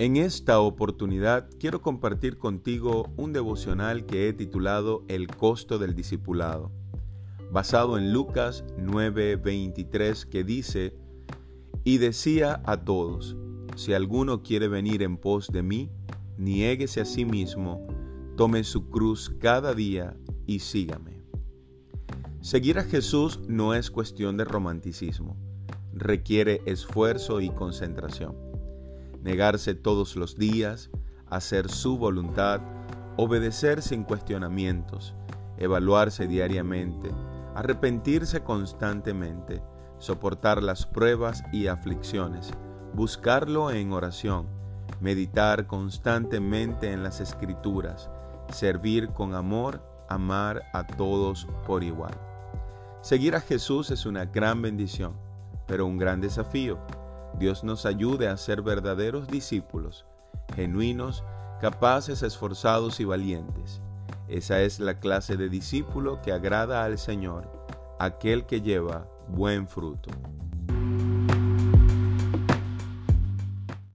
En esta oportunidad quiero compartir contigo un devocional que he titulado El costo del discipulado, basado en Lucas 9:23 que dice, y decía a todos, si alguno quiere venir en pos de mí, niéguese a sí mismo, tome su cruz cada día y sígame. Seguir a Jesús no es cuestión de romanticismo, requiere esfuerzo y concentración negarse todos los días, hacer su voluntad, obedecer sin cuestionamientos, evaluarse diariamente, arrepentirse constantemente, soportar las pruebas y aflicciones, buscarlo en oración, meditar constantemente en las escrituras, servir con amor, amar a todos por igual. Seguir a Jesús es una gran bendición, pero un gran desafío Dios nos ayude a ser verdaderos discípulos, genuinos, capaces, esforzados y valientes. Esa es la clase de discípulo que agrada al Señor, aquel que lleva buen fruto.